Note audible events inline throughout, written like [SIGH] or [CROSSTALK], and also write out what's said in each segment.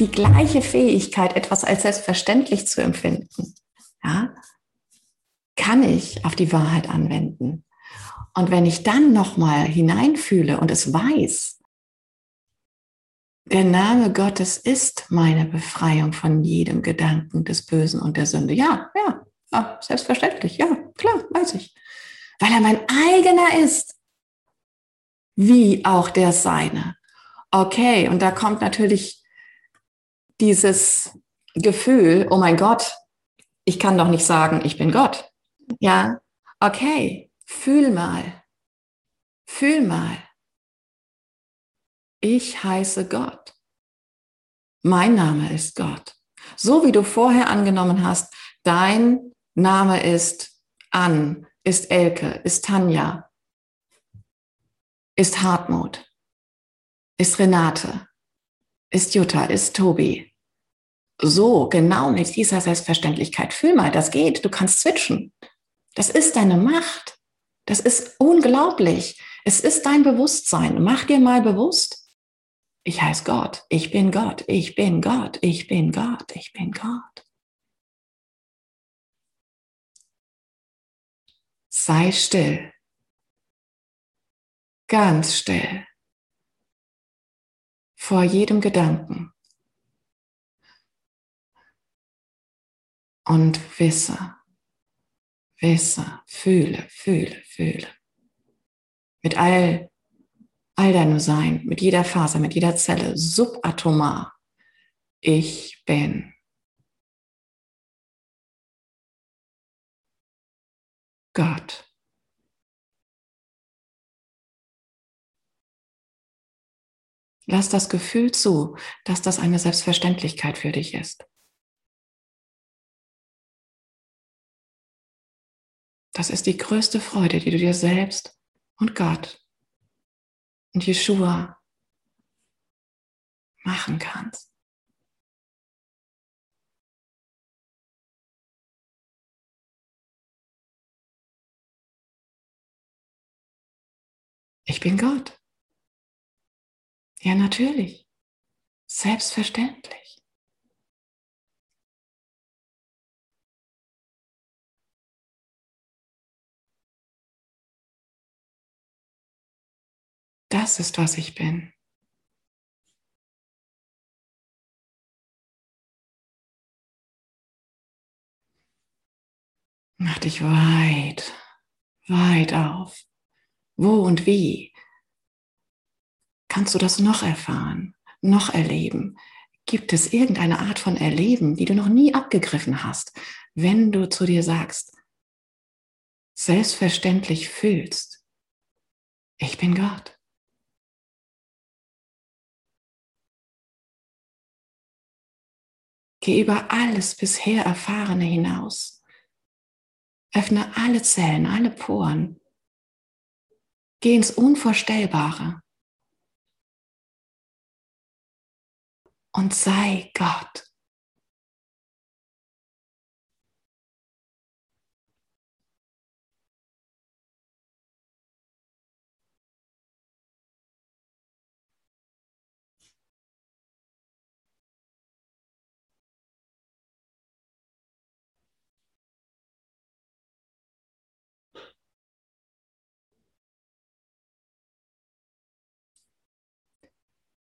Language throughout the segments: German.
die gleiche Fähigkeit, etwas als selbstverständlich zu empfinden, ja, kann ich auf die Wahrheit anwenden. Und wenn ich dann nochmal hineinfühle und es weiß, der Name Gottes ist meine Befreiung von jedem Gedanken des Bösen und der Sünde. Ja, ja, ja selbstverständlich, ja, klar, weiß ich. Weil er mein eigener ist, wie auch der seine. Okay, und da kommt natürlich dieses Gefühl, oh mein Gott, ich kann doch nicht sagen, ich bin Gott. Ja, okay, fühl mal, fühl mal. Ich heiße Gott. Mein Name ist Gott. So wie du vorher angenommen hast, dein Name ist Ann, ist Elke, ist Tanja, ist Hartmut, ist Renate, ist Jutta, ist Tobi. So, genau mit dieser Selbstverständlichkeit. Fühl mal, das geht. Du kannst switchen. Das ist deine Macht. Das ist unglaublich. Es ist dein Bewusstsein. Mach dir mal bewusst, ich heiße Gott. Ich bin Gott. Ich bin Gott. Ich bin Gott. Ich bin Gott. Sei still. Ganz still vor jedem Gedanken. Und wisse, wisse, fühle, fühle, fühle. Mit all, all deinem Sein, mit jeder Faser, mit jeder Zelle, subatomar. Ich bin. Gott. Lass das Gefühl zu, dass das eine Selbstverständlichkeit für dich ist. Das ist die größte Freude, die du dir selbst und Gott und Jeshua machen kannst. Ich bin Gott. Ja, natürlich. Selbstverständlich. Das ist, was ich bin. Mach dich weit, weit auf. Wo und wie kannst du das noch erfahren, noch erleben? Gibt es irgendeine Art von Erleben, die du noch nie abgegriffen hast, wenn du zu dir sagst, selbstverständlich fühlst, ich bin Gott. Geh über alles bisher Erfahrene hinaus. Öffne alle Zellen, alle Poren. Geh ins Unvorstellbare. Und sei Gott.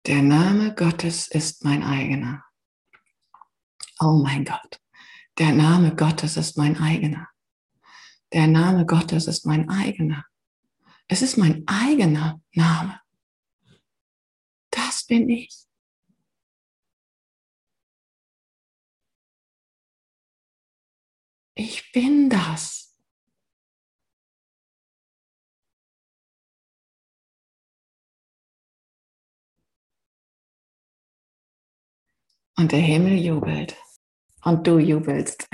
Der Name Gottes ist mein eigener. Oh mein Gott, der Name Gottes ist mein eigener. Der Name Gottes ist mein eigener. Es ist mein eigener Name. Das bin ich. Ich bin das. Und der Himmel jubelt. Und du jubelst.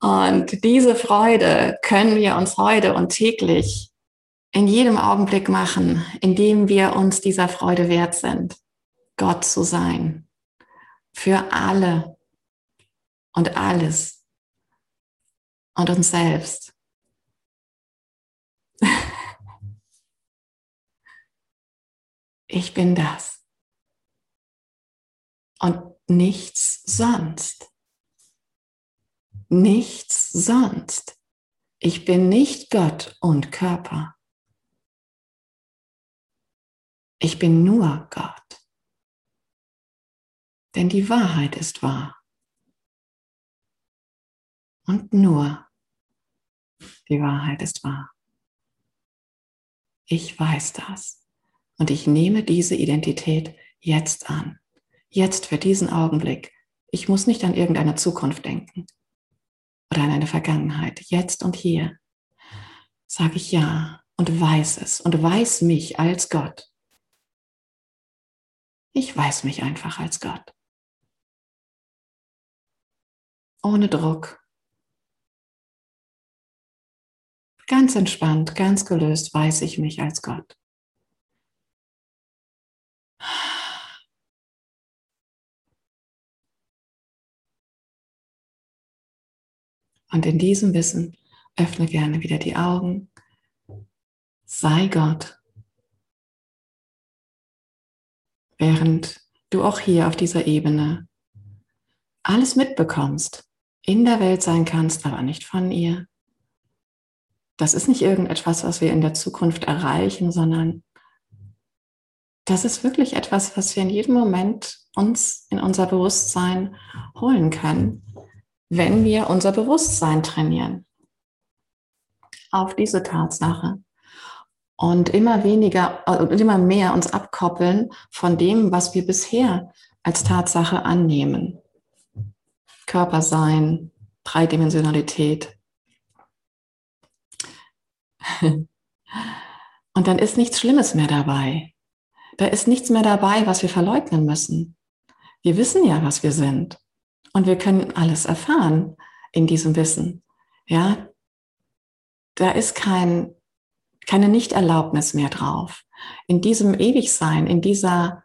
und diese Freude können wir uns heute und täglich in jedem Augenblick machen, indem wir uns dieser Freude wert sind, Gott zu sein. Für alle und alles und uns selbst. Ich bin das. Und nichts sonst. Nichts sonst. Ich bin nicht Gott und Körper. Ich bin nur Gott. Denn die Wahrheit ist wahr. Und nur die Wahrheit ist wahr. Ich weiß das. Und ich nehme diese Identität jetzt an. Jetzt für diesen Augenblick. Ich muss nicht an irgendeine Zukunft denken oder an eine Vergangenheit. Jetzt und hier sage ich ja und weiß es und weiß mich als Gott. Ich weiß mich einfach als Gott. Ohne Druck. Ganz entspannt, ganz gelöst weiß ich mich als Gott. Und in diesem Wissen öffne gerne wieder die Augen. Sei Gott. Während du auch hier auf dieser Ebene alles mitbekommst, in der Welt sein kannst, aber nicht von ihr. Das ist nicht irgendetwas, was wir in der Zukunft erreichen, sondern das ist wirklich etwas, was wir in jedem Moment uns in unser Bewusstsein holen können wenn wir unser Bewusstsein trainieren auf diese Tatsache und immer weniger, äh, immer mehr uns abkoppeln von dem, was wir bisher als Tatsache annehmen. Körpersein, Dreidimensionalität. [LAUGHS] Und dann ist nichts Schlimmes mehr dabei. Da ist nichts mehr dabei, was wir verleugnen müssen. Wir wissen ja, was wir sind. Und wir können alles erfahren in diesem Wissen. Ja, da ist kein, keine Nichterlaubnis mehr drauf. In diesem Ewigsein, in dieser,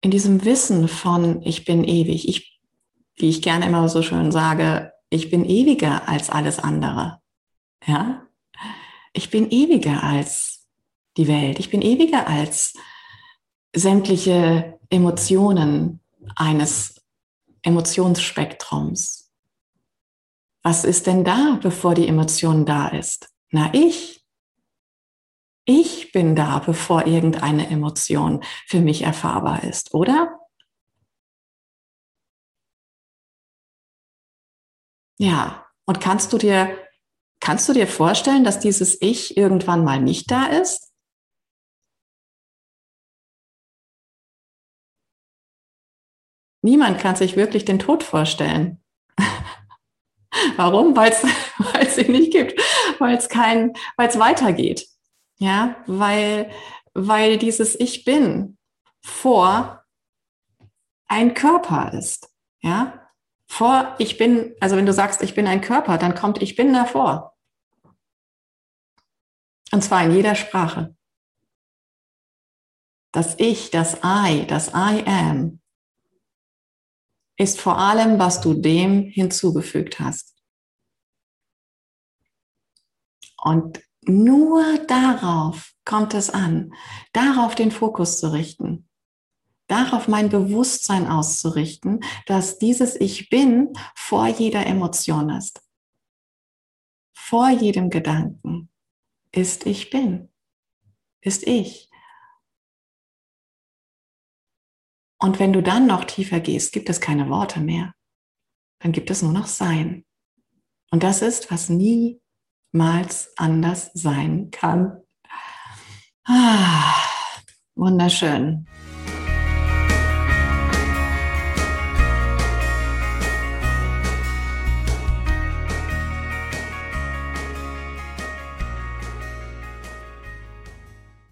in diesem Wissen von ich bin ewig, ich, wie ich gerne immer so schön sage, ich bin ewiger als alles andere. Ja, ich bin ewiger als die Welt. Ich bin ewiger als sämtliche Emotionen eines Emotionsspektrums. Was ist denn da, bevor die Emotion da ist? Na, ich. Ich bin da, bevor irgendeine Emotion für mich erfahrbar ist, oder? Ja, und kannst du dir, kannst du dir vorstellen, dass dieses Ich irgendwann mal nicht da ist? Niemand kann sich wirklich den Tod vorstellen. [LAUGHS] Warum? Weil es [LAUGHS] ihn nicht gibt, weil es kein, weil es weitergeht. Ja, weil, weil dieses Ich bin vor ein Körper ist. Ja, vor ich bin, also wenn du sagst, ich bin ein Körper, dann kommt ich bin davor. Und zwar in jeder Sprache. Das Ich, das I, das I am ist vor allem, was du dem hinzugefügt hast. Und nur darauf kommt es an, darauf den Fokus zu richten, darauf mein Bewusstsein auszurichten, dass dieses Ich bin vor jeder Emotion ist, vor jedem Gedanken ist Ich bin, ist ich. Und wenn du dann noch tiefer gehst, gibt es keine Worte mehr. Dann gibt es nur noch Sein. Und das ist, was niemals anders sein kann. Ah, wunderschön.